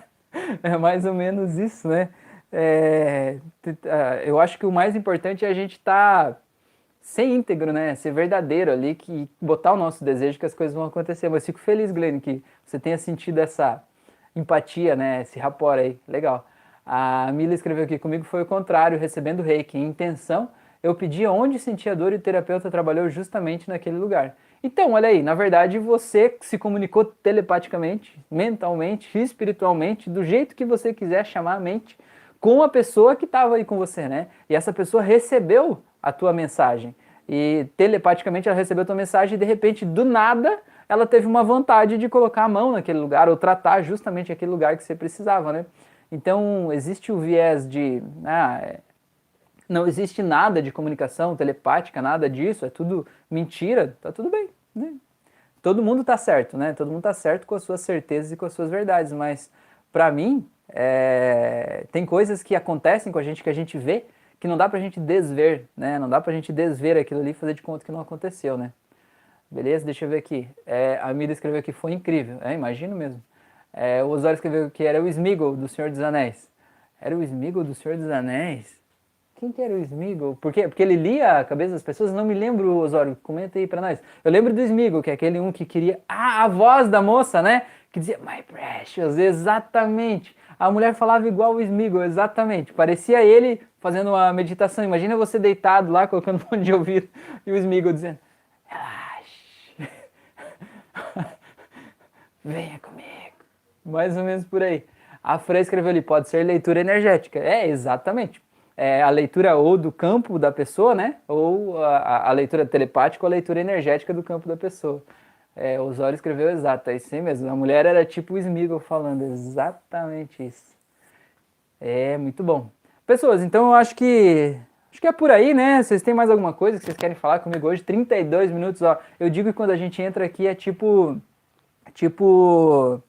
[SPEAKER 1] é mais ou menos isso, né? É, eu acho que o mais importante é a gente estar tá ser íntegro, né? Ser verdadeiro ali, que botar o nosso desejo que as coisas vão acontecer. Mas fico feliz, Glenn, que você tenha sentido essa empatia, né? Esse rapport aí. Legal. A Mila escreveu aqui comigo, foi o contrário, recebendo reiki. Em intenção, eu pedi onde sentia dor e o terapeuta trabalhou justamente naquele lugar. Então, olha aí, na verdade você se comunicou telepaticamente, mentalmente, espiritualmente, do jeito que você quiser chamar a mente, com a pessoa que estava aí com você, né? E essa pessoa recebeu a tua mensagem. E telepaticamente ela recebeu a tua mensagem e de repente, do nada, ela teve uma vontade de colocar a mão naquele lugar ou tratar justamente aquele lugar que você precisava, né? Então, existe o viés de. Ah, é, não existe nada de comunicação telepática, nada disso, é tudo mentira, tá tudo bem. Né? Todo mundo tá certo, né? Todo mundo tá certo com as suas certezas e com as suas verdades, mas para mim, é, tem coisas que acontecem com a gente que a gente vê que não dá pra gente desver, né? Não dá pra gente desver aquilo ali e fazer de conta que não aconteceu, né? Beleza? Deixa eu ver aqui. É, a Mira escreveu que foi incrível. É, imagino mesmo. É, o Osório escreveu que era o Smeagol do Senhor dos Anéis. Era o Smeagol do Senhor dos Anéis? Quem que era o Smeagol? Por quê? Porque ele lia a cabeça das pessoas? Não me lembro, Osório. Comenta aí pra nós. Eu lembro do Smeagol, que é aquele um que queria... Ah, a voz da moça, né? Que dizia, My Precious, exatamente a mulher falava igual o Smigol, exatamente. Parecia ele fazendo uma meditação. Imagina você deitado lá, colocando fone de ouvido, e o Smigol dizendo: relaxe, venha comigo. Mais ou menos por aí. A Fran escreveu ali: pode ser leitura energética. É, exatamente. É a leitura ou do campo da pessoa, né? Ou a, a leitura telepática ou a leitura energética do campo da pessoa. É, Osório escreveu exato, é isso mesmo. A mulher era tipo o Smigol falando exatamente isso. É, muito bom. Pessoas, então eu acho que acho que é por aí, né? Vocês têm mais alguma coisa que vocês querem falar comigo hoje? 32 minutos, ó. Eu digo que quando a gente entra aqui é tipo tipo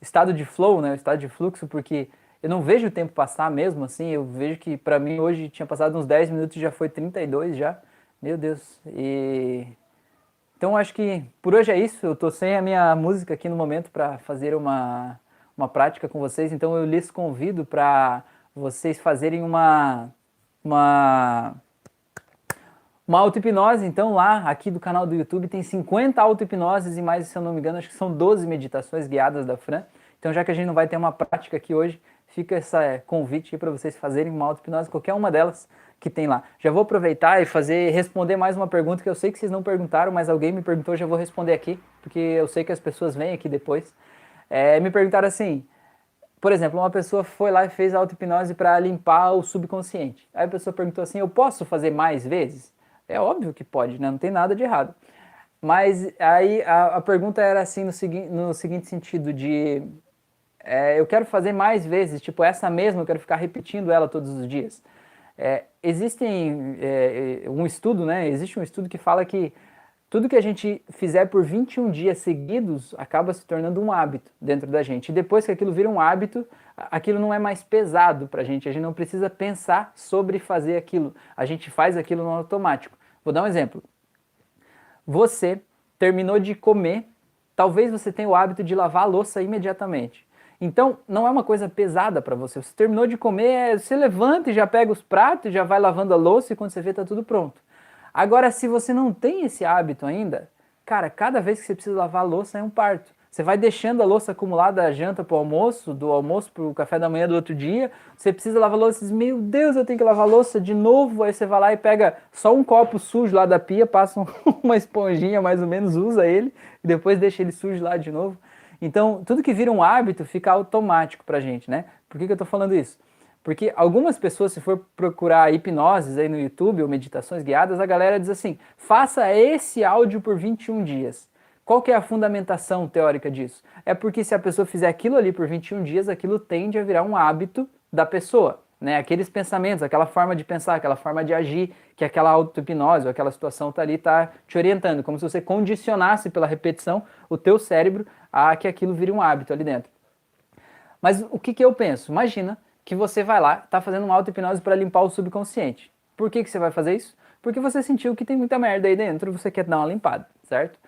[SPEAKER 1] estado de flow, né? Estado de fluxo, porque eu não vejo o tempo passar mesmo assim. Eu vejo que para mim hoje tinha passado uns 10 minutos já foi 32 já. Meu Deus. E então acho que por hoje é isso. Eu estou sem a minha música aqui no momento para fazer uma, uma prática com vocês, então eu lhes convido para vocês fazerem uma uma uma auto-hipnose, então lá, aqui do canal do YouTube, tem 50 auto-hipnoses e mais, se eu não me engano, acho que são 12 meditações guiadas da Fran. Então, já que a gente não vai ter uma prática aqui hoje, fica esse é, convite para vocês fazerem uma auto-hipnose, qualquer uma delas que tem lá. Já vou aproveitar e fazer responder mais uma pergunta que eu sei que vocês não perguntaram, mas alguém me perguntou, já vou responder aqui, porque eu sei que as pessoas vêm aqui depois. É, me perguntaram assim, por exemplo, uma pessoa foi lá e fez auto-hipnose para limpar o subconsciente. Aí a pessoa perguntou assim, eu posso fazer mais vezes? É óbvio que pode, né? Não tem nada de errado. Mas aí a, a pergunta era assim no, segui no seguinte sentido de é, eu quero fazer mais vezes, tipo essa mesma, eu quero ficar repetindo ela todos os dias. É, existem é, é, um estudo, né? Existe um estudo que fala que tudo que a gente fizer por 21 dias seguidos acaba se tornando um hábito dentro da gente. E depois que aquilo vira um hábito, aquilo não é mais pesado para a gente. A gente não precisa pensar sobre fazer aquilo. A gente faz aquilo no automático. Vou dar um exemplo. Você terminou de comer, talvez você tenha o hábito de lavar a louça imediatamente. Então, não é uma coisa pesada para você. Você terminou de comer, é, você levanta e já pega os pratos, já vai lavando a louça e quando você vê tá tudo pronto. Agora, se você não tem esse hábito ainda, cara, cada vez que você precisa lavar a louça é um parto. Você vai deixando a louça acumulada da janta para o almoço, do almoço para o café da manhã do outro dia. Você precisa lavar louça diz, meu Deus, eu tenho que lavar louça de novo. Aí você vai lá e pega só um copo sujo lá da pia, passa uma esponjinha mais ou menos, usa ele e depois deixa ele sujo lá de novo. Então, tudo que vira um hábito fica automático pra gente, né? Por que, que eu tô falando isso? Porque algumas pessoas, se for procurar hipnoses aí no YouTube ou meditações guiadas, a galera diz assim: faça esse áudio por 21 dias. Qual que é a fundamentação teórica disso? É porque se a pessoa fizer aquilo ali por 21 dias, aquilo tende a virar um hábito da pessoa. né? Aqueles pensamentos, aquela forma de pensar, aquela forma de agir, que aquela auto-hipnose ou aquela situação tá ali, tá te orientando, como se você condicionasse pela repetição o teu cérebro a que aquilo vire um hábito ali dentro. Mas o que, que eu penso? Imagina que você vai lá, tá fazendo uma auto-hipnose para limpar o subconsciente. Por que, que você vai fazer isso? Porque você sentiu que tem muita merda aí dentro e você quer dar uma limpada, certo?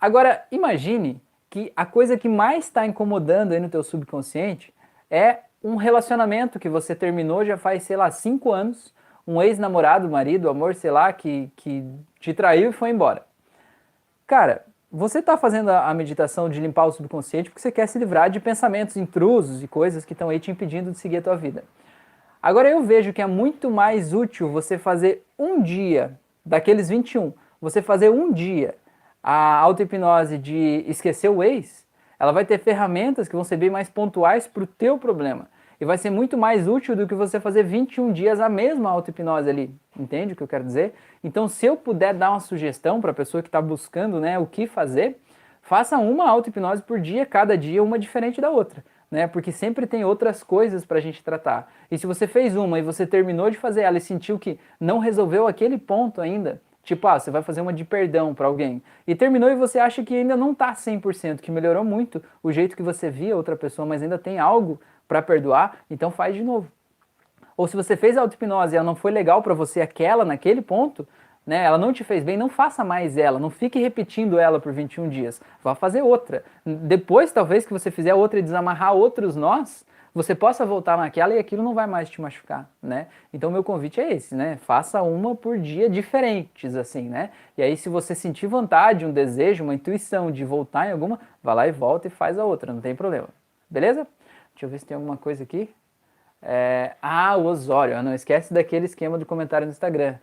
[SPEAKER 1] Agora, imagine que a coisa que mais está incomodando aí no teu subconsciente é um relacionamento que você terminou já faz, sei lá, cinco anos, um ex-namorado, marido, amor, sei lá, que, que te traiu e foi embora. Cara, você está fazendo a meditação de limpar o subconsciente porque você quer se livrar de pensamentos intrusos e coisas que estão aí te impedindo de seguir a tua vida. Agora eu vejo que é muito mais útil você fazer um dia, daqueles 21, você fazer um dia a auto-hipnose de esquecer o ex, ela vai ter ferramentas que vão ser bem mais pontuais para o teu problema. E vai ser muito mais útil do que você fazer 21 dias a mesma auto-hipnose ali. Entende o que eu quero dizer? Então, se eu puder dar uma sugestão para a pessoa que está buscando né, o que fazer, faça uma auto-hipnose por dia, cada dia uma diferente da outra. Né? Porque sempre tem outras coisas para a gente tratar. E se você fez uma e você terminou de fazer ela e sentiu que não resolveu aquele ponto ainda, Tipo, ah, você vai fazer uma de perdão para alguém. E terminou e você acha que ainda não está 100%, que melhorou muito o jeito que você via outra pessoa, mas ainda tem algo para perdoar, então faz de novo. Ou se você fez a auto-hipnose e ela não foi legal para você aquela naquele ponto, né, ela não te fez bem, não faça mais ela, não fique repetindo ela por 21 dias. Vá fazer outra. Depois, talvez, que você fizer outra e desamarrar outros nós, você possa voltar naquela e aquilo não vai mais te machucar, né? Então meu convite é esse, né? Faça uma por dia diferentes, assim, né? E aí se você sentir vontade, um desejo, uma intuição de voltar em alguma, vá lá e volta e faz a outra, não tem problema. Beleza? Deixa eu ver se tem alguma coisa aqui. É... Ah, o Osório, não esquece daquele esquema do comentário no Instagram.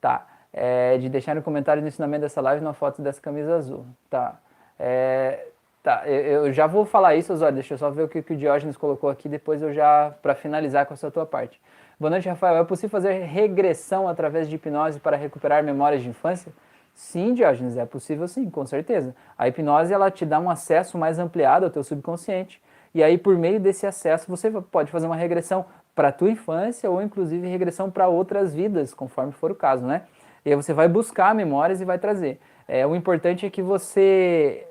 [SPEAKER 1] Tá. É, de deixar no comentário no ensinamento dessa live uma foto dessa camisa azul. Tá. É, Tá, eu, já vou falar isso, Osório, deixa eu só ver o que, que o Diógenes colocou aqui, depois eu já, para finalizar com essa tua parte. Boa noite, Rafael. É possível fazer regressão através de hipnose para recuperar memórias de infância? Sim, Diógenes, é possível sim, com certeza. A hipnose, ela te dá um acesso mais ampliado ao teu subconsciente, e aí por meio desse acesso você pode fazer uma regressão para a tua infância ou inclusive regressão para outras vidas, conforme for o caso, né? E aí você vai buscar memórias e vai trazer. É, o importante é que você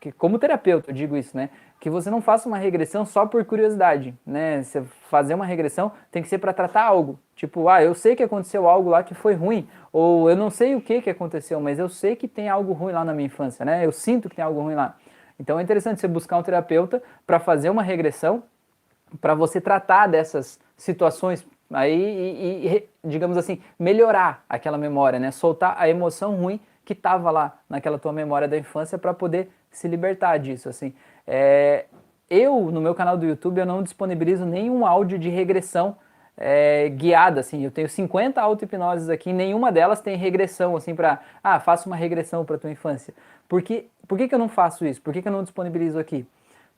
[SPEAKER 1] que como terapeuta eu digo isso, né? Que você não faça uma regressão só por curiosidade, né? Você fazer uma regressão tem que ser para tratar algo. Tipo, ah, eu sei que aconteceu algo lá que foi ruim, ou eu não sei o que que aconteceu, mas eu sei que tem algo ruim lá na minha infância, né? Eu sinto que tem algo ruim lá. Então é interessante você buscar um terapeuta para fazer uma regressão, para você tratar dessas situações aí e, e, digamos assim, melhorar aquela memória, né? Soltar a emoção ruim que estava lá naquela tua memória da infância para poder se libertar disso, assim. É, eu, no meu canal do YouTube, eu não disponibilizo nenhum áudio de regressão é, guiada, assim. Eu tenho 50 auto-hipnoses aqui, nenhuma delas tem regressão, assim, para, ah, faça uma regressão para tua infância. Porque, por que, que eu não faço isso? Por que, que eu não disponibilizo aqui?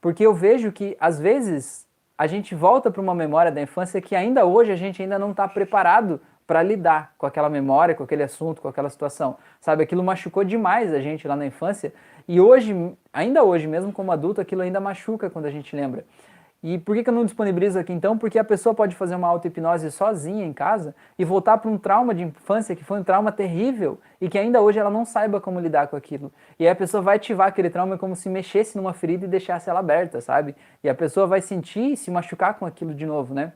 [SPEAKER 1] Porque eu vejo que, às vezes, a gente volta para uma memória da infância que ainda hoje a gente ainda não está preparado para lidar com aquela memória, com aquele assunto, com aquela situação. Sabe, aquilo machucou demais a gente lá na infância e hoje, ainda hoje, mesmo como adulto, aquilo ainda machuca quando a gente lembra. E por que, que eu não disponibilizo aqui então? Porque a pessoa pode fazer uma auto-hipnose sozinha em casa e voltar para um trauma de infância que foi um trauma terrível e que ainda hoje ela não saiba como lidar com aquilo. E aí a pessoa vai ativar aquele trauma como se mexesse numa ferida e deixasse ela aberta, sabe? E a pessoa vai sentir e se machucar com aquilo de novo, né?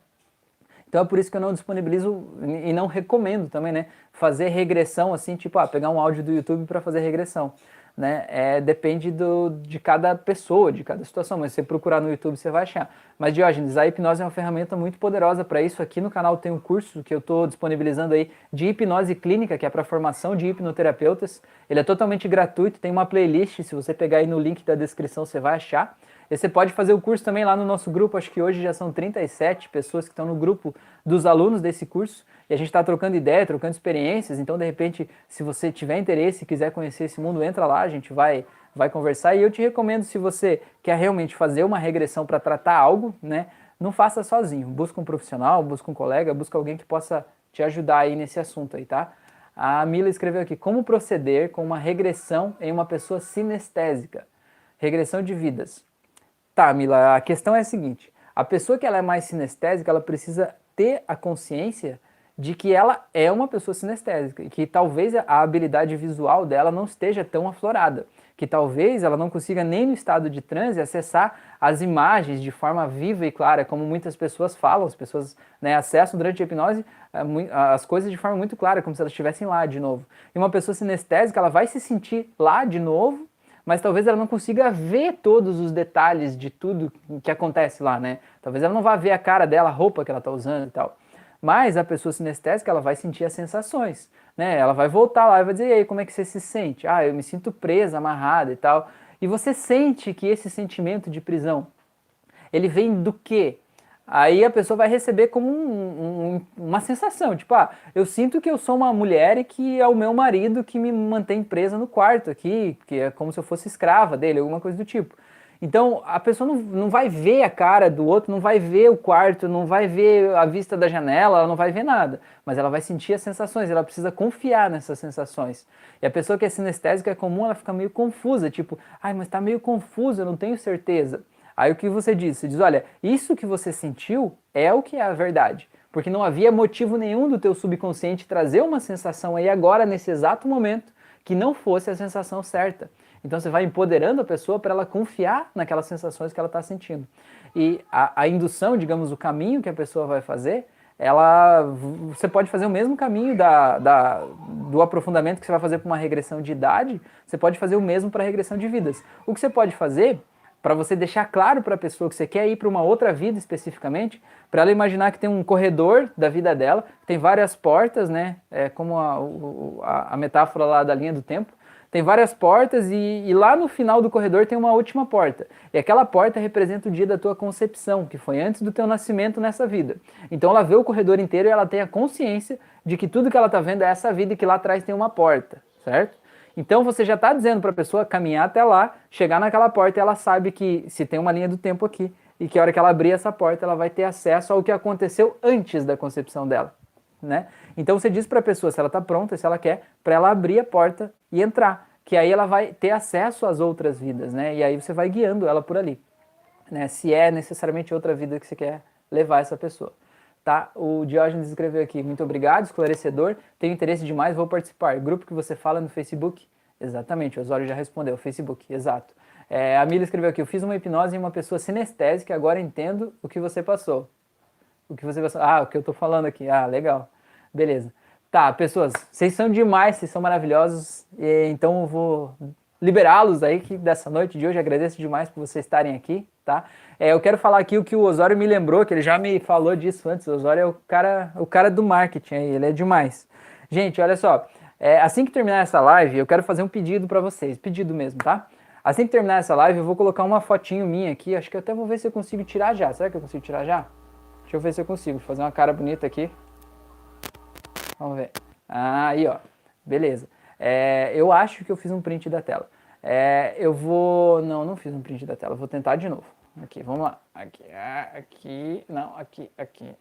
[SPEAKER 1] Então é por isso que eu não disponibilizo e não recomendo também, né? Fazer regressão assim, tipo, ah, pegar um áudio do YouTube para fazer regressão né? É, depende do, de cada pessoa, de cada situação, mas se você procurar no YouTube você vai achar. Mas Diógenes, a hipnose é uma ferramenta muito poderosa para isso. Aqui no canal tem um curso que eu estou disponibilizando aí de hipnose clínica, que é para formação de hipnoterapeutas. Ele é totalmente gratuito, tem uma playlist, se você pegar aí no link da descrição você vai achar. E você pode fazer o curso também lá no nosso grupo, acho que hoje já são 37 pessoas que estão no grupo dos alunos desse curso e a gente está trocando ideia, trocando experiências. Então, de repente, se você tiver interesse e quiser conhecer esse mundo, entra lá, a gente vai, vai conversar. E eu te recomendo, se você quer realmente fazer uma regressão para tratar algo, né, não faça sozinho. Busca um profissional, busca um colega, busca alguém que possa te ajudar aí nesse assunto aí, tá? A Mila escreveu aqui, como proceder com uma regressão em uma pessoa sinestésica? Regressão de vidas. Tá, Mila, a questão é a seguinte, a pessoa que ela é mais sinestésica, ela precisa ter a consciência de que ela é uma pessoa sinestésica e que talvez a habilidade visual dela não esteja tão aflorada, que talvez ela não consiga nem no estado de transe acessar as imagens de forma viva e clara, como muitas pessoas falam, as pessoas né, acessam durante a hipnose eh, as coisas de forma muito clara, como se elas estivessem lá de novo. E uma pessoa sinestésica, ela vai se sentir lá de novo, mas talvez ela não consiga ver todos os detalhes de tudo que acontece lá, né? Talvez ela não vá ver a cara dela, a roupa que ela está usando e tal. Mas a pessoa sinestésica, ela vai sentir as sensações, né? Ela vai voltar lá e vai dizer, e aí, como é que você se sente? Ah, eu me sinto presa, amarrada e tal. E você sente que esse sentimento de prisão, ele vem do quê? Aí a pessoa vai receber como um, um, uma sensação, tipo, ah, eu sinto que eu sou uma mulher e que é o meu marido que me mantém presa no quarto aqui, que é como se eu fosse escrava dele, alguma coisa do tipo. Então a pessoa não, não vai ver a cara do outro, não vai ver o quarto, não vai ver a vista da janela, ela não vai ver nada, mas ela vai sentir as sensações, ela precisa confiar nessas sensações. E a pessoa que é sinestésica é comum, ela fica meio confusa, tipo, ai, mas está meio confuso, eu não tenho certeza. Aí o que você diz? Você diz, olha, isso que você sentiu é o que é a verdade. Porque não havia motivo nenhum do teu subconsciente trazer uma sensação aí agora, nesse exato momento, que não fosse a sensação certa. Então você vai empoderando a pessoa para ela confiar naquelas sensações que ela está sentindo. E a, a, indução, digamos, o caminho que a pessoa vai fazer, ela, você pode fazer o mesmo caminho da, da, do aprofundamento que você vai fazer para uma regressão de idade, você pode fazer o mesmo para a regressão de vidas. O que você pode fazer para você deixar claro para a pessoa que você quer ir para uma outra vida especificamente, para ela imaginar que tem um corredor da vida dela, tem várias portas, né? É como a, a, a metáfora lá da linha do tempo tem várias portas e, e, lá no final do corredor tem uma última porta. E aquela porta representa o dia da tua concepção, que foi antes do teu nascimento nessa vida. Então ela vê o corredor inteiro e ela tem a consciência de que tudo que ela está vendo é essa vida e que lá atrás tem uma porta, certo? Então você já está dizendo para a pessoa caminhar até lá, chegar naquela porta e ela sabe que se tem uma linha do tempo aqui e que a hora que ela abrir essa porta ela vai ter acesso ao que aconteceu antes da concepção dela né? Então você diz para a pessoa se ela está pronta, se ela quer, para ela abrir a porta e entrar, que aí ela vai ter acesso às outras vidas, né? E aí você vai guiando ela por ali, né? Se é necessariamente outra vida que você quer levar essa pessoa. Tá? O Diógenes escreveu aqui, muito obrigado, esclarecedor, tenho interesse demais, vou participar. Grupo que você fala no Facebook? Exatamente, o Osório já respondeu, Facebook, exato. É, a Mila escreveu aqui, eu fiz uma hipnose em uma pessoa sinestésica, agora entendo o que você passou. O que você passou? Ah, o que eu tô falando aqui. Ah, legal. Beleza. Tá, pessoas, vocês são demais, vocês são maravilhosos, e, então eu vou liberá-los aí que dessa noite de hoje. Agradeço demais por vocês estarem aqui, tá? É, eu quero falar aqui o que o Osório me lembrou, que ele já me falou disso antes. O Osório é o cara, o cara do marketing aí, ele é demais. Gente, olha só, é, assim que terminar essa live, eu quero fazer um pedido para vocês, pedido mesmo, tá? Assim que terminar essa live, eu vou colocar uma fotinho minha aqui, acho que eu até vou ver se eu consigo tirar já. Será que eu consigo tirar já? Deixa eu ver se eu consigo fazer uma cara bonita aqui. Vamos ver. Aí, ó. Beleza. É, eu acho que eu fiz um print da tela. É, eu vou... Não, não fiz um print da tela. Vou tentar de novo. Aqui, vamos lá. Aqui, aqui. Não, aqui, aqui.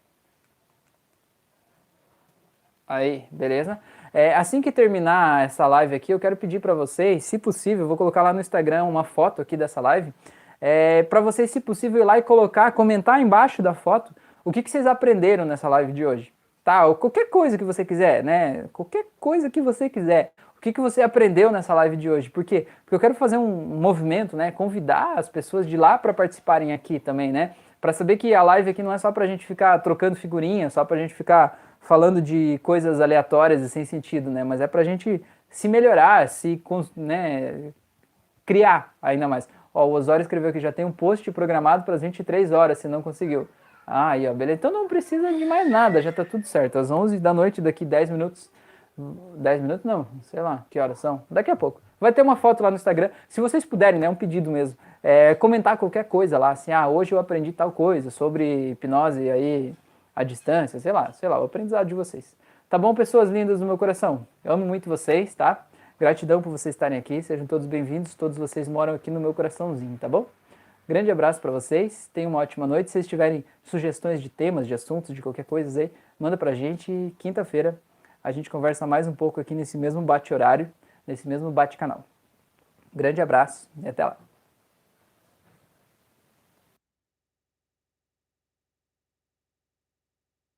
[SPEAKER 1] Aí, beleza? É, assim que terminar essa live aqui, eu quero pedir para vocês, se possível, vou colocar lá no Instagram uma foto aqui dessa live, é, para vocês, se possível, ir lá e colocar, comentar embaixo da foto o que, que vocês aprenderam nessa live de hoje tá? Ou qualquer coisa que você quiser, né? Qualquer coisa que você quiser. O que, que você aprendeu nessa live de hoje? Por quê? Porque eu quero fazer um movimento, né? Convidar as pessoas de lá para participarem aqui também, né? Para saber que a live aqui não é só para a gente ficar trocando figurinha, só para a gente ficar falando de coisas aleatórias e sem sentido, né? Mas é para a gente se melhorar, se né, criar ainda mais. Ó, o Osório escreveu que já tem um post programado para as 23 horas, se não conseguiu. Ah, aí, ó, beleza. Então não precisa de mais nada, já tá tudo certo. Às 11 da noite, daqui 10 minutos. 10 minutos não, sei lá, que horas são? Daqui a pouco. Vai ter uma foto lá no Instagram. Se vocês puderem, né, um pedido mesmo, é, comentar qualquer coisa lá, assim, ah, hoje eu aprendi tal coisa sobre hipnose aí à distância, sei lá, sei lá, o aprendizado de vocês. Tá bom, pessoas lindas do meu coração? Eu amo muito vocês, tá? Gratidão por vocês estarem aqui, sejam todos bem-vindos, todos vocês moram aqui no meu coraçãozinho, tá bom? Grande abraço para vocês, tenham uma ótima noite. Se vocês tiverem sugestões de temas, de assuntos, de qualquer coisa aí, manda para a gente. Quinta-feira a gente conversa mais um pouco aqui nesse mesmo bate-horário, nesse mesmo bate-canal. Grande abraço e até lá.